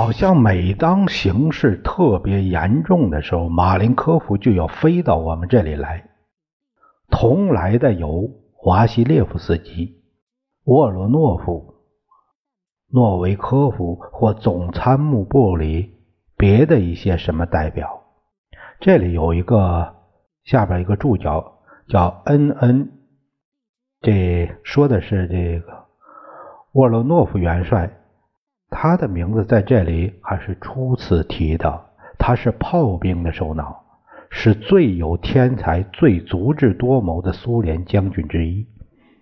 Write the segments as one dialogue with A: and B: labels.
A: 好像每当形势特别严重的时候，马林科夫就要飞到我们这里来。同来的有华西列夫斯基、沃罗诺夫、诺维科夫或总参谋部里别的一些什么代表。这里有一个下边一个注脚叫恩恩这说的是这个沃罗诺夫元帅。他的名字在这里还是初次提的。他是炮兵的首脑，是最有天才、最足智多谋的苏联将军之一。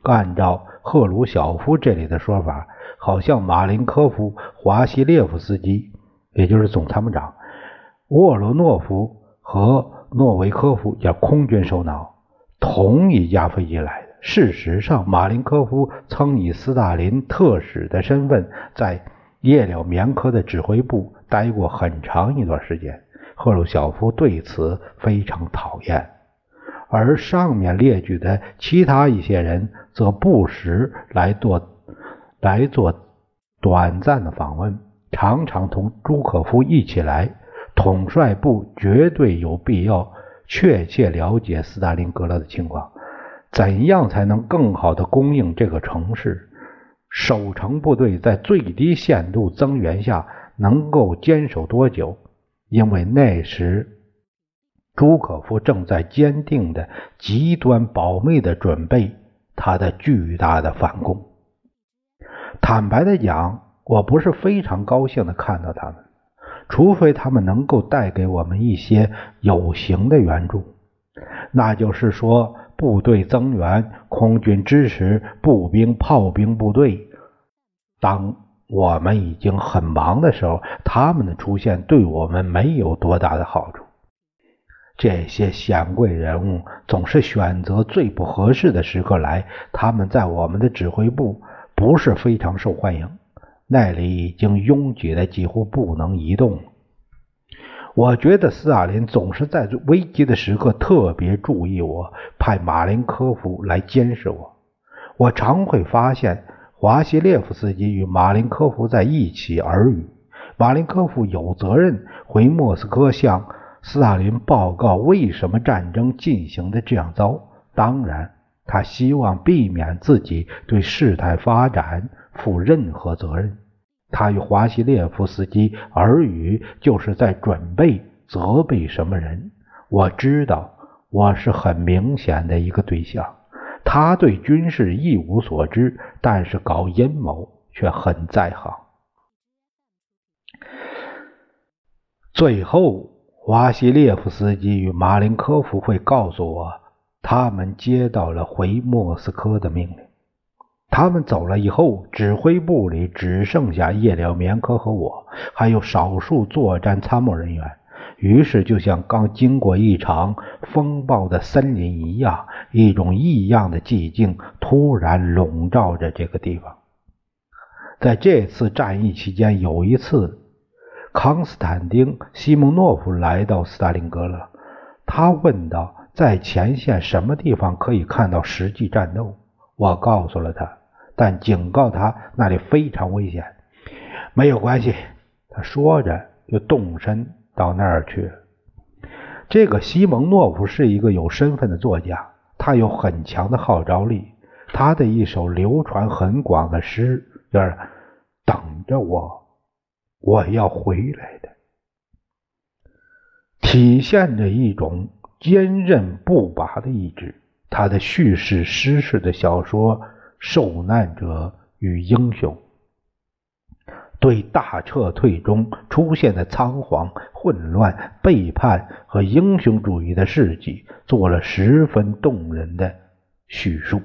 A: 按照赫鲁晓夫这里的说法，好像马林科夫、华西列夫斯基，也就是总参谋长，沃罗诺夫和诺维科夫也空军首脑，同一架飞机来的。事实上，马林科夫曾以斯大林特使的身份在。叶了棉科的指挥部待过很长一段时间，赫鲁晓夫对此非常讨厌。而上面列举的其他一些人则不时来做来做短暂的访问，常常同朱可夫一起来。统帅部绝对有必要确切了解斯大林格勒的情况，怎样才能更好的供应这个城市？守城部队在最低限度增援下能够坚守多久？因为那时朱可夫正在坚定的、极端保密的准备他的巨大的反攻。坦白的讲，我不是非常高兴的看到他们，除非他们能够带给我们一些有形的援助，那就是说。部队增援，空军支持步兵、炮兵部队。当我们已经很忙的时候，他们的出现对我们没有多大的好处。这些显贵人物总是选择最不合适的时刻来，他们在我们的指挥部不是非常受欢迎，那里已经拥挤的几乎不能移动了。我觉得斯大林总是在危机的时刻特别注意我，派马林科夫来监视我。我常会发现华西列夫斯基与马林科夫在一起耳语。马林科夫有责任回莫斯科向斯大林报告为什么战争进行的这样糟。当然，他希望避免自己对事态发展负任何责任。他与华西列夫斯基耳语，就是在准备责备什么人。我知道我是很明显的一个对象。他对军事一无所知，但是搞阴谋却很在行。最后，华西列夫斯基与马林科夫会告诉我，他们接到了回莫斯科的命令。他们走了以后，指挥部里只剩下叶廖棉科和我，还有少数作战参谋人员。于是，就像刚经过一场风暴的森林一样，一种异样的寂静突然笼罩着这个地方。在这次战役期间，有一次，康斯坦丁·西蒙诺夫来到斯大林格勒，他问道：“在前线什么地方可以看到实际战斗？”我告诉了他。但警告他那里非常危险，没有关系。他说着就动身到那儿去了。这个西蒙诺夫是一个有身份的作家，他有很强的号召力。他的一首流传很广的诗就是“等着我，我要回来的”，体现着一种坚韧不拔的意志。他的叙事诗式的小说。受难者与英雄，对大撤退中出现的仓皇、混乱、背叛和英雄主义的事迹做了十分动人的叙述。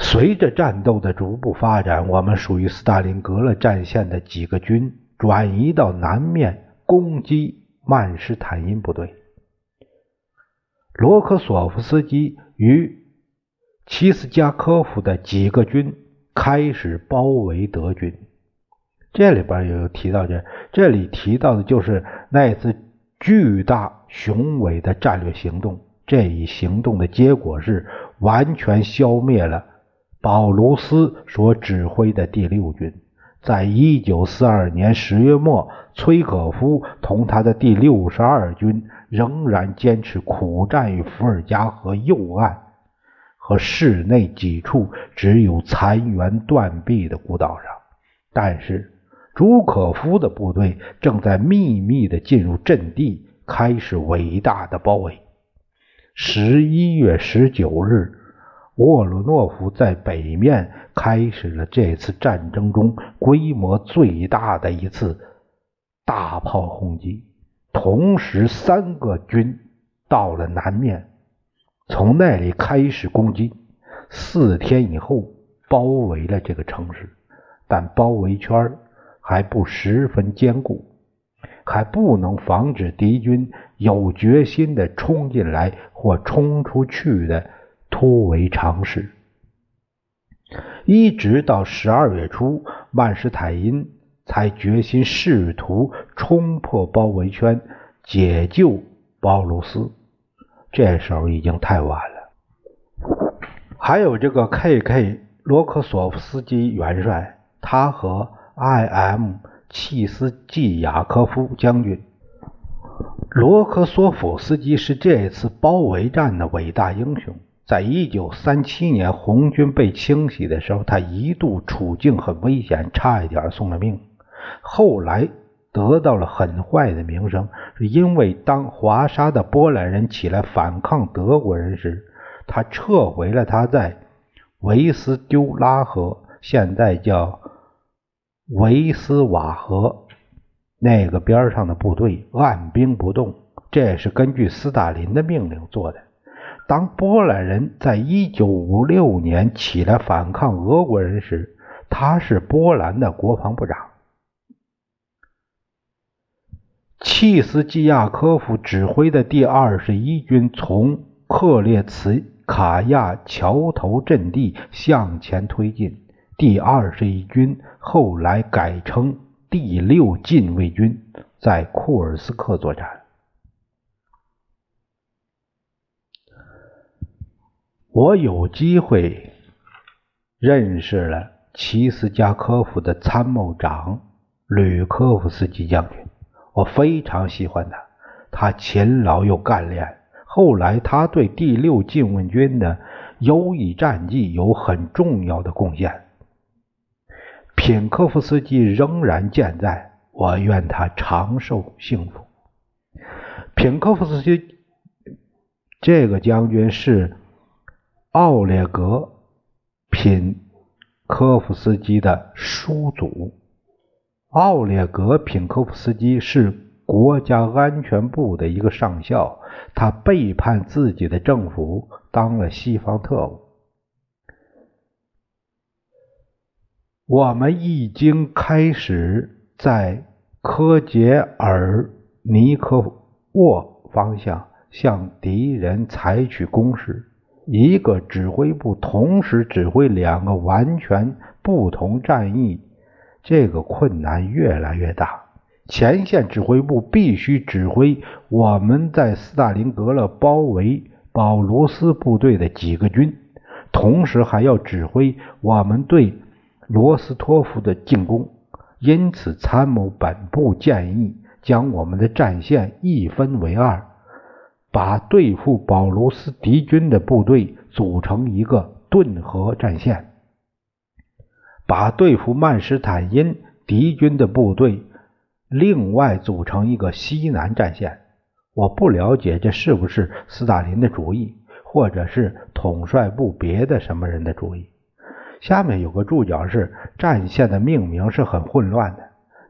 A: 随着战斗的逐步发展，我们属于斯大林格勒战线的几个军转移到南面攻击曼施坦因部队。罗科索夫斯基与齐斯加科夫的几个军开始包围德军。这里边有提到这，这里提到的就是那次巨大雄伟的战略行动。这一行动的结果是完全消灭了。保卢斯所指挥的第六军，在一九四二年十月末，崔可夫同他的第六十二军仍然坚持苦战于伏尔加河右岸和市内几处只有残垣断壁的孤岛上。但是，朱可夫的部队正在秘密地进入阵地，开始伟大的包围。十一月十九日。沃鲁诺夫在北面开始了这次战争中规模最大的一次大炮轰击，同时三个军到了南面，从那里开始攻击。四天以后，包围了这个城市，但包围圈还不十分坚固，还不能防止敌军有决心的冲进来或冲出去的。突围尝试，一直到十二月初，曼施坦因才决心试图冲破包围圈，解救鲍卢斯。这时候已经太晚了。还有这个 K.K. 罗克索夫斯基元帅，他和 I.M. 契斯季亚科夫将军。罗科索夫斯基是这次包围战的伟大英雄。在一九三七年红军被清洗的时候，他一度处境很危险，差一点送了命。后来得到了很坏的名声，是因为当华沙的波兰人起来反抗德国人时，他撤回了他在维斯丢拉河（现在叫维斯瓦河）那个边上的部队，按兵不动。这也是根据斯大林的命令做的。当波兰人在一九五六年起来反抗俄国人时，他是波兰的国防部长。契斯基亚科夫指挥的第二十一军从克列茨卡亚桥头阵地向前推进。第二十一军后来改称第六近卫军，在库尔斯克作战。我有机会认识了齐斯加科夫的参谋长吕科夫斯基将军，我非常喜欢他，他勤劳又干练。后来他对第六近卫军的优异战绩有很重要的贡献。品科夫斯基仍然健在，我愿他长寿幸福。品科夫斯基这个将军是。奥列格·品科夫斯基的叔祖，奥列格·品科夫斯基是国家安全部的一个上校，他背叛自己的政府，当了西方特务。我们已经开始在科杰尔尼科沃方向向敌人采取攻势。一个指挥部同时指挥两个完全不同战役，这个困难越来越大。前线指挥部必须指挥我们在斯大林格勒包围保罗斯部队的几个军，同时还要指挥我们对罗斯托夫的进攻。因此，参谋本部建议将我们的战线一分为二。把对付保罗斯敌军的部队组成一个顿河战线，把对付曼施坦因敌军的部队另外组成一个西南战线。我不了解这是不是斯大林的主意，或者是统帅部别的什么人的主意。下面有个注脚是战线的命名是很混乱的。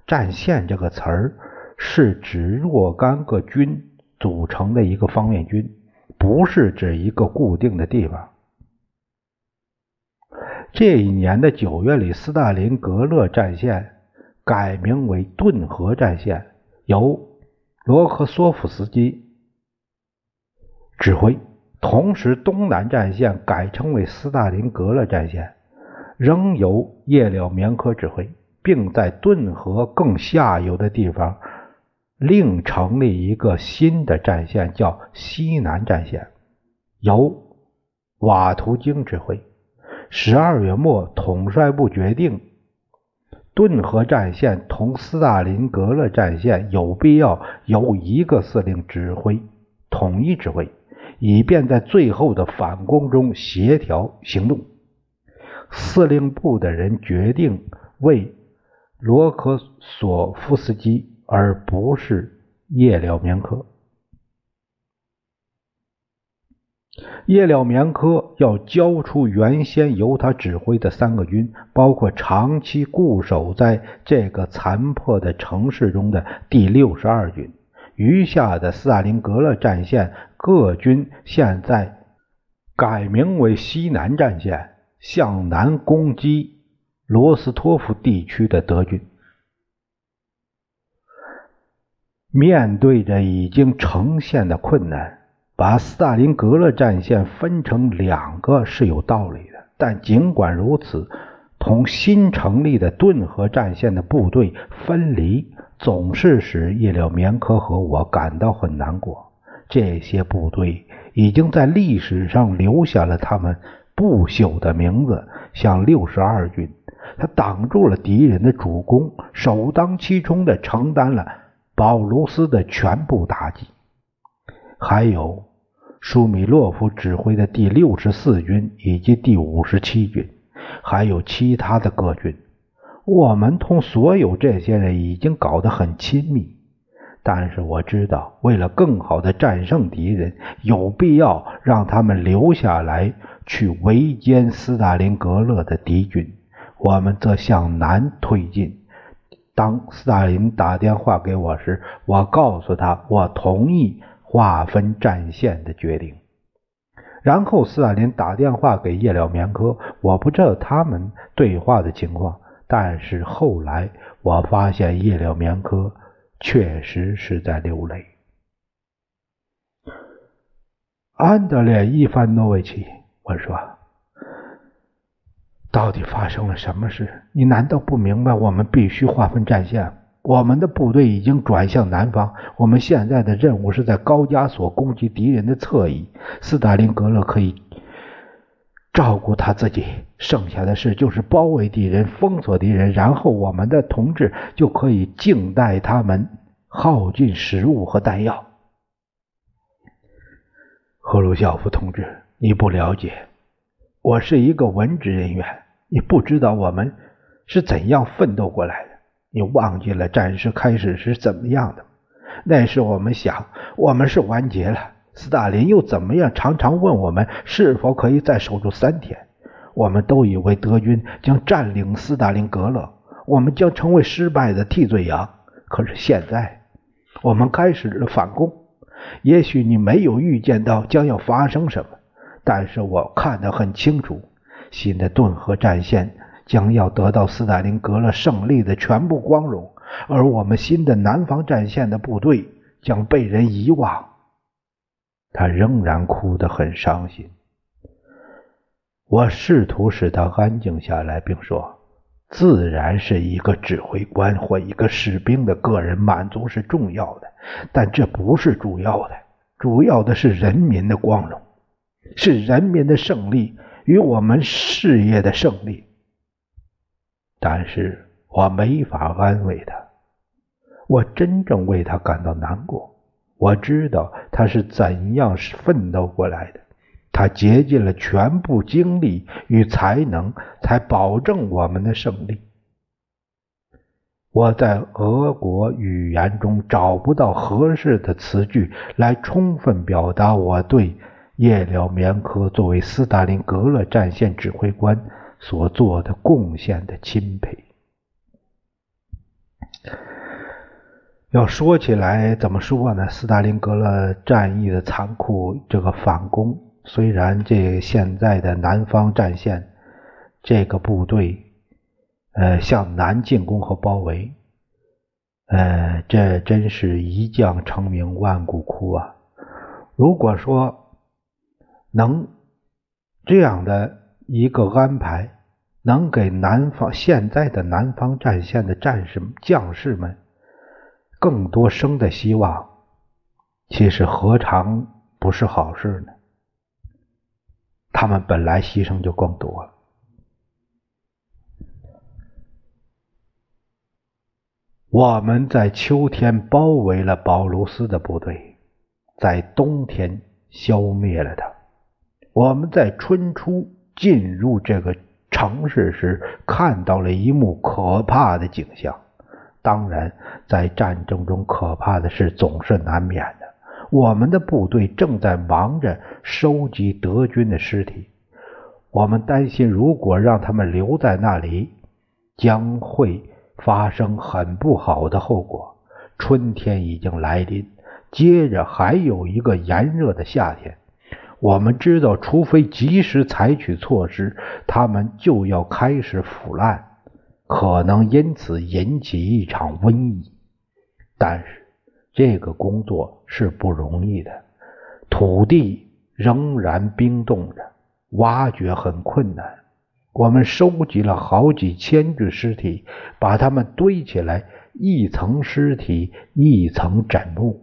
A: 战线这个词儿是指若干个军组成的一个方面军，不是指一个固定的地方。这一年的九月里，斯大林格勒战线改名为顿河战线，由罗科索夫斯基指挥。同时，东南战线改称为斯大林格勒战线，仍由叶廖棉科指挥，并在顿河更下游的地方另成立一个新的战线，叫西南战线，由瓦图京指挥。十二月末，统帅部决定，顿河战线同斯大林格勒战线有必要由一个司令指挥，统一指挥。以便在最后的反攻中协调行动，司令部的人决定为罗科索夫斯基，而不是叶廖明科。叶廖棉科要交出原先由他指挥的三个军，包括长期固守在这个残破的城市中的第六十二军。余下的斯大林格勒战线各军现在改名为西南战线，向南攻击罗斯托夫地区的德军。面对着已经呈现的困难，把斯大林格勒战线分成两个是有道理的。但尽管如此，同新成立的顿河战线的部队分离。总是使叶廖棉科和我感到很难过。这些部队已经在历史上留下了他们不朽的名字，像六十二军，他挡住了敌人的主攻，首当其冲的承担了保卢斯的全部打击。还有舒米洛夫指挥的第六十四军以及第五十七军，还有其他的各军。我们同所有这些人已经搞得很亲密，但是我知道，为了更好的战胜敌人，有必要让他们留下来去围歼斯大林格勒的敌军。我们则向南推进。当斯大林打电话给我时，我告诉他我同意划分战线的决定。然后斯大林打电话给叶廖棉科，我不知道他们对话的情况。但是后来我发现叶廖棉科确实是在流泪。安德烈伊凡诺维奇，我说，到底发生了什么事？你难道不明白我们必须划分战线吗？我们的部队已经转向南方，我们现在的任务是在高加索攻击敌人的侧翼。斯大林格勒可以。照顾他自己，剩下的事就是包围敌人、封锁敌人，然后我们的同志就可以静待他们耗尽食物和弹药。赫鲁晓夫同志，你不了解，我是一个文职人员，你不知道我们是怎样奋斗过来的。你忘记了战事开始是怎么样的？那时我们想，我们是完结了。斯大林又怎么样？常常问我们是否可以再守住三天。我们都以为德军将占领斯大林格勒，我们将成为失败的替罪羊。可是现在，我们开始了反攻。也许你没有预见到将要发生什么，但是我看得很清楚：新的顿河战线将要得到斯大林格勒胜利的全部光荣，而我们新的南方战线的部队将被人遗忘。他仍然哭得很伤心。我试图使他安静下来，并说：“自然是一个指挥官或一个士兵的个人满足是重要的，但这不是主要的。主要的是人民的光荣，是人民的胜利与我们事业的胜利。”但是我没法安慰他，我真正为他感到难过。我知道他是怎样奋斗过来的，他竭尽了全部精力与才能，才保证我们的胜利。我在俄国语言中找不到合适的词句来充分表达我对叶廖棉科作为斯大林格勒战线指挥官所做的贡献的钦佩。要说起来，怎么说呢？斯大林格勒战役的残酷，这个反攻，虽然这现在的南方战线这个部队，呃，向南进攻和包围，呃，这真是一将成名万骨枯啊！如果说能这样的一个安排，能给南方现在的南方战线的战士将士们。更多生的希望，其实何尝不是好事呢？他们本来牺牲就更多了。我们在秋天包围了保卢斯的部队，在冬天消灭了他。我们在春初进入这个城市时，看到了一幕可怕的景象。当然，在战争中，可怕的事总是难免的。我们的部队正在忙着收集德军的尸体，我们担心，如果让他们留在那里，将会发生很不好的后果。春天已经来临，接着还有一个炎热的夏天。我们知道，除非及时采取措施，他们就要开始腐烂。可能因此引起一场瘟疫，但是这个工作是不容易的。土地仍然冰冻着，挖掘很困难。我们收集了好几千具尸体，把它们堆起来，一层尸体一层枕木，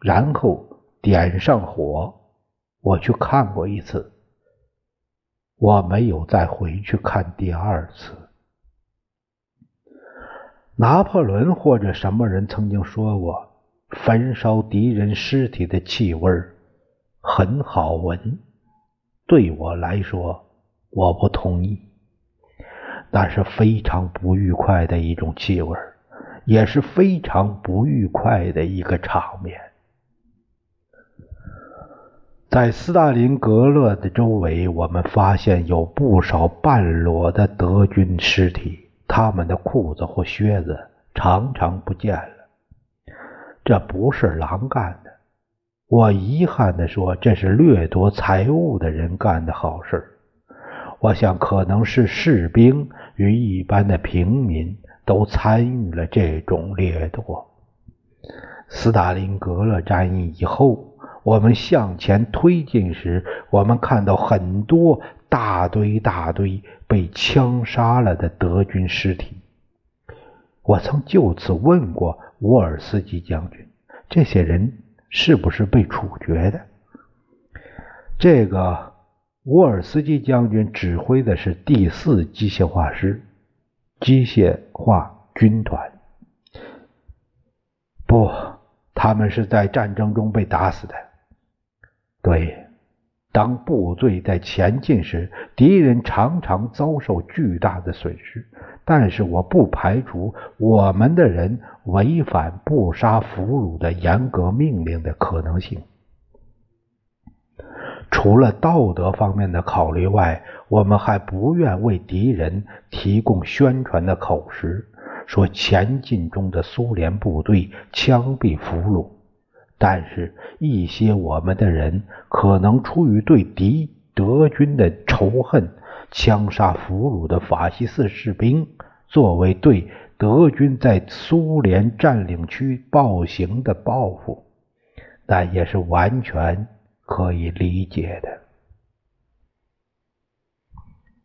A: 然后点上火。我去看过一次，我没有再回去看第二次。拿破仑或者什么人曾经说过，焚烧敌人尸体的气味很好闻。对我来说，我不同意。那是非常不愉快的一种气味，也是非常不愉快的一个场面。在斯大林格勒的周围，我们发现有不少半裸的德军尸体。他们的裤子或靴子常常不见了，这不是狼干的。我遗憾地说，这是掠夺财物的人干的好事。我想，可能是士兵与一般的平民都参与了这种掠夺。斯大林格勒战役以后，我们向前推进时，我们看到很多。大堆大堆被枪杀了的德军尸体，我曾就此问过沃尔斯基将军：这些人是不是被处决的？这个沃尔斯基将军指挥的是第四机械化师机械化军团。不，他们是在战争中被打死的。对。当部队在前进时，敌人常常遭受巨大的损失。但是我不排除我们的人违反不杀俘虏的严格命令的可能性。除了道德方面的考虑外，我们还不愿为敌人提供宣传的口实，说前进中的苏联部队枪毙俘虏。但是，一些我们的人可能出于对敌德军的仇恨，枪杀俘虏的法西斯士兵，作为对德军在苏联占领区暴行的报复，但也是完全可以理解的。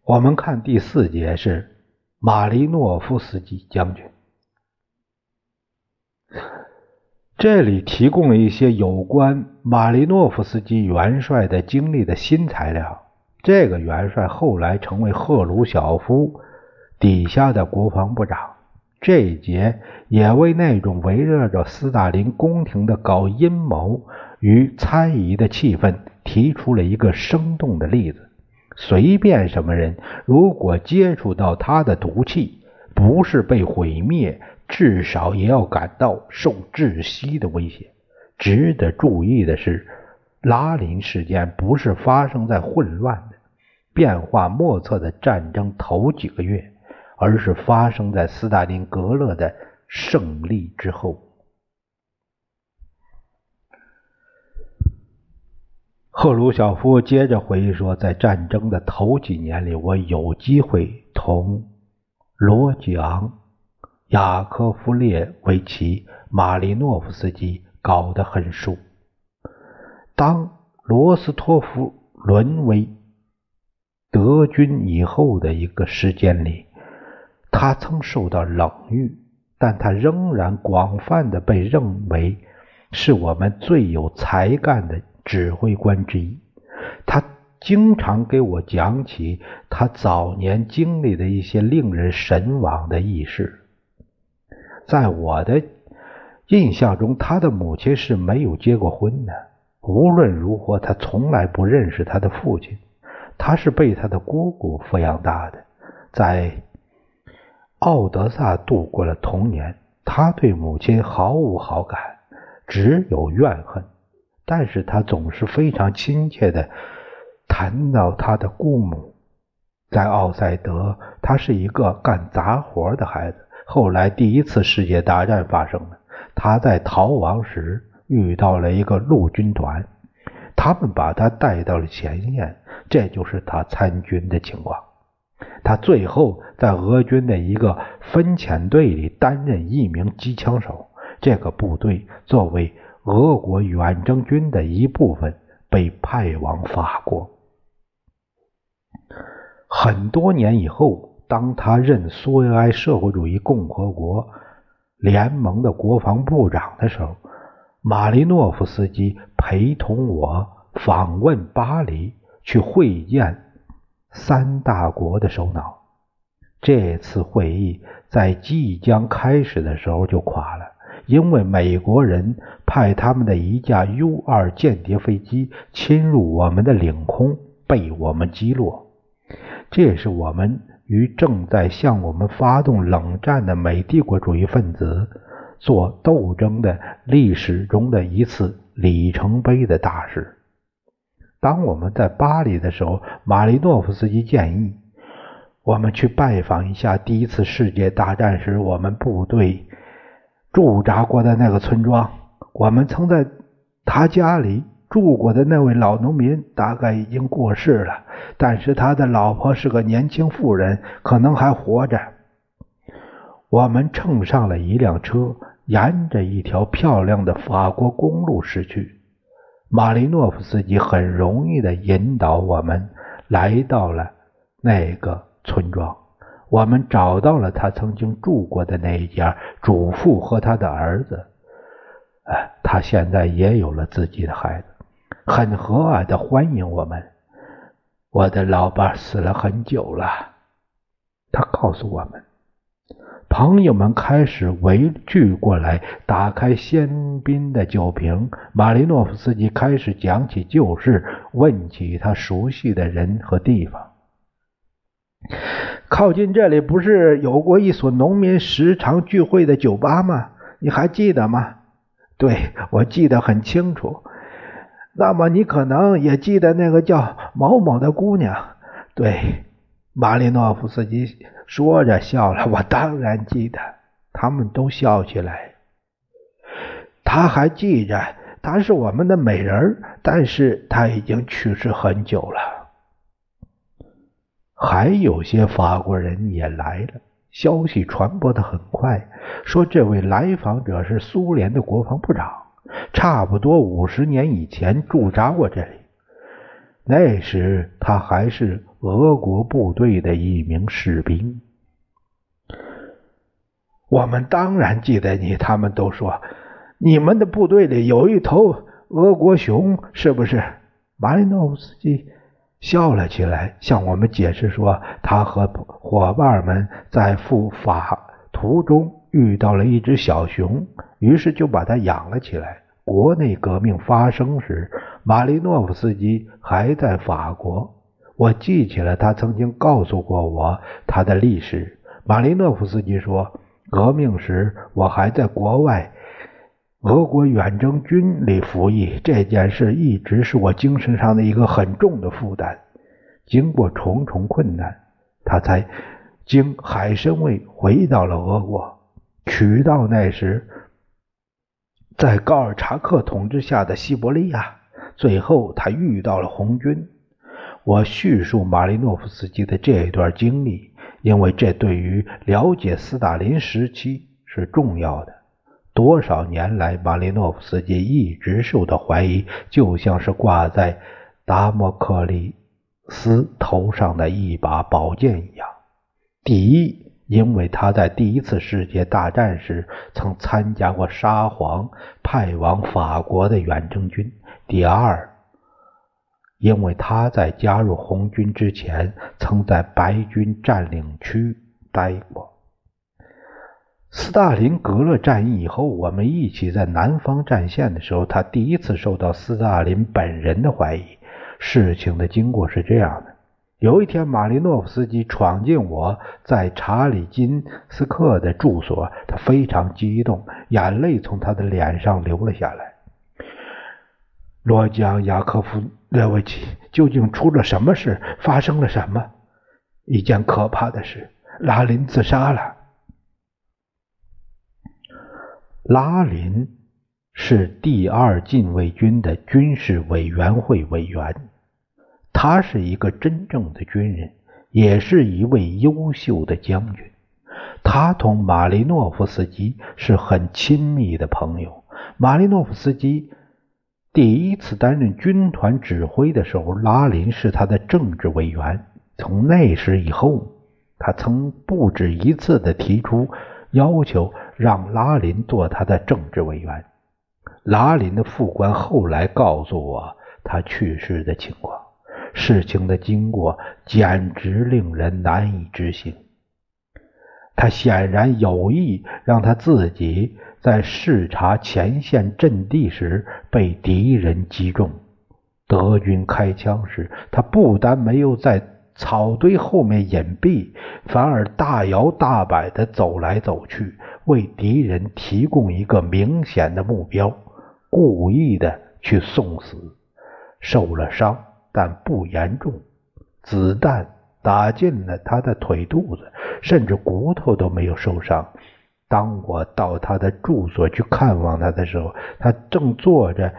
A: 我们看第四节是马利诺夫斯基将军。这里提供了一些有关马利诺夫斯基元帅的经历的新材料。这个元帅后来成为赫鲁晓夫底下的国防部长。这一节也为那种围绕着斯大林宫廷的搞阴谋与猜疑的气氛提出了一个生动的例子。随便什么人，如果接触到他的毒气，不是被毁灭。至少也要感到受窒息的威胁。值得注意的是，拉林事件不是发生在混乱的，变化莫测的战争头几个月，而是发生在斯大林格勒的胜利之后。赫鲁晓夫接着回忆说，在战争的头几年里，我有机会同罗吉昂、雅科夫列维奇、马利诺夫斯基搞得很熟。当罗斯托夫沦为德军以后的一个时间里，他曾受到冷遇，但他仍然广泛的被认为是我们最有才干的。指挥官之一，他经常给我讲起他早年经历的一些令人神往的轶事。在我的印象中，他的母亲是没有结过婚的。无论如何，他从来不认识他的父亲。他是被他的姑姑抚养大的，在奥德萨度过了童年。他对母亲毫无好感，只有怨恨。但是他总是非常亲切的谈到他的姑母，在奥赛德，他是一个干杂活的孩子。后来第一次世界大战发生了，他在逃亡时遇到了一个陆军团，他们把他带到了前线，这就是他参军的情况。他最后在俄军的一个分遣队里担任一名机枪手，这个部队作为。俄国远征军的一部分被派往法国。很多年以后，当他任苏维埃社会主义共和国联盟的国防部长的时候，马利诺夫斯基陪同我访问巴黎，去会见三大国的首脑。这次会议在即将开始的时候就垮了。因为美国人派他们的一架 U 二间谍飞机侵入我们的领空，被我们击落。这是我们与正在向我们发动冷战的美帝国主义分子做斗争的历史中的一次里程碑的大事。当我们在巴黎的时候，马利诺夫斯基建议我们去拜访一下第一次世界大战时我们部队。驻扎过的那个村庄，我们曾在他家里住过的那位老农民，大概已经过世了，但是他的老婆是个年轻妇人，可能还活着。我们乘上了一辆车，沿着一条漂亮的法国公路驶去。马利诺夫斯基很容易的引导我们来到了那个村庄。我们找到了他曾经住过的那一家，主妇和他的儿子。哎，他现在也有了自己的孩子，很和蔼的欢迎我们。我的老伴死了很久了，他告诉我们。朋友们开始围聚过来，打开香槟的酒瓶。马林诺夫斯基开始讲起旧事，问起他熟悉的人和地方。靠近这里不是有过一所农民时常聚会的酒吧吗？你还记得吗？对，我记得很清楚。那么你可能也记得那个叫某某的姑娘。对，马利诺夫斯基说着笑了。我当然记得。他们都笑起来。他还记着，她是我们的美人，但是她已经去世很久了。还有些法国人也来了，消息传播的很快，说这位来访者是苏联的国防部长，差不多五十年以前驻扎过这里，那时他还是俄国部队的一名士兵。我们当然记得你，他们都说你们的部队里有一头俄国熊，是不是？马里诺夫斯基。笑了起来，向我们解释说，他和伙伴们在赴法途中遇到了一只小熊，于是就把他养了起来。国内革命发生时，马利诺夫斯基还在法国。我记起了他曾经告诉过我他的历史。马利诺夫斯基说，革命时我还在国外。俄国远征军里服役这件事一直是我精神上的一个很重的负担。经过重重困难，他才经海参崴回到了俄国，取到那时在高尔察克统治下的西伯利亚。最后，他遇到了红军。我叙述马利诺夫斯基的这一段经历，因为这对于了解斯大林时期是重要的。多少年来，马利诺夫斯基一直受到怀疑，就像是挂在达摩克利斯头上的一把宝剑一样。第一，因为他在第一次世界大战时曾参加过沙皇派往法国的远征军；第二，因为他在加入红军之前，曾在白军占领区待过。斯大林格勒战役以后，我们一起在南方战线的时候，他第一次受到斯大林本人的怀疑。事情的经过是这样的：有一天，马利诺夫斯基闯进我在查理金斯克的住所，他非常激动，眼泪从他的脸上流了下来。罗江雅科夫。列维奇，究竟出了什么事？发生了什么？一件可怕的事，拉林自杀了。拉林是第二禁卫军的军事委员会委员，他是一个真正的军人，也是一位优秀的将军。他同马利诺夫斯基是很亲密的朋友。马利诺夫斯基。第一次担任军团指挥的时候，拉林是他的政治委员。从那时以后，他曾不止一次的提出要求，让拉林做他的政治委员。拉林的副官后来告诉我他去世的情况，事情的经过简直令人难以置信。他显然有意让他自己。在视察前线阵地时被敌人击中，德军开枪时，他不但没有在草堆后面隐蔽，反而大摇大摆地走来走去，为敌人提供一个明显的目标，故意的去送死。受了伤，但不严重，子弹打进了他的腿肚子，甚至骨头都没有受伤。当我到他的住所去看望他的时候，他正坐着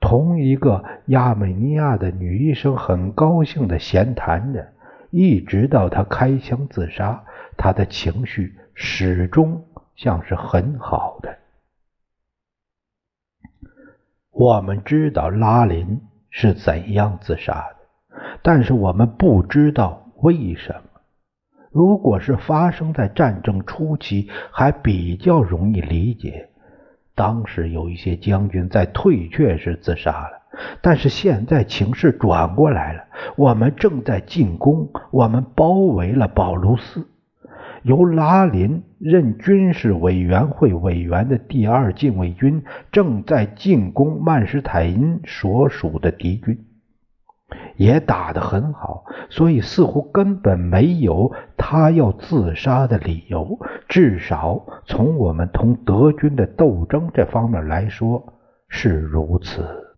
A: 同一个亚美尼亚的女医生很高兴的闲谈着，一直到他开枪自杀，他的情绪始终像是很好的。我们知道拉林是怎样自杀的，但是我们不知道为什么。如果是发生在战争初期，还比较容易理解。当时有一些将军在退却时自杀了，但是现在情势转过来了，我们正在进攻，我们包围了保卢斯。由拉林任军事委员会委员的第二禁卫军正在进攻曼施坦因所属的敌军。也打得很好，所以似乎根本没有他要自杀的理由。至少从我们同德军的斗争这方面来说是如此。